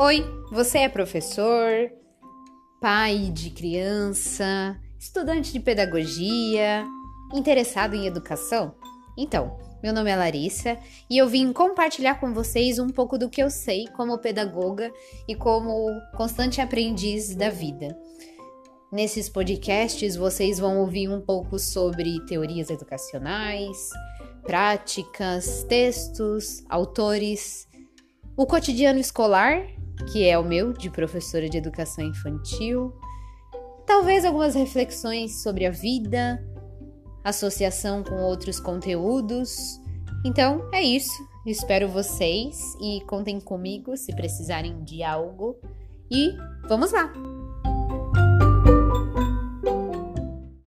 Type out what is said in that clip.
Oi, você é professor, pai de criança, estudante de pedagogia, interessado em educação? Então, meu nome é Larissa e eu vim compartilhar com vocês um pouco do que eu sei como pedagoga e como constante aprendiz da vida. Nesses podcasts vocês vão ouvir um pouco sobre teorias educacionais, práticas, textos, autores, o cotidiano escolar, que é o meu, de professora de educação infantil, talvez algumas reflexões sobre a vida, associação com outros conteúdos. Então é isso. Espero vocês e contem comigo se precisarem de algo. E vamos lá!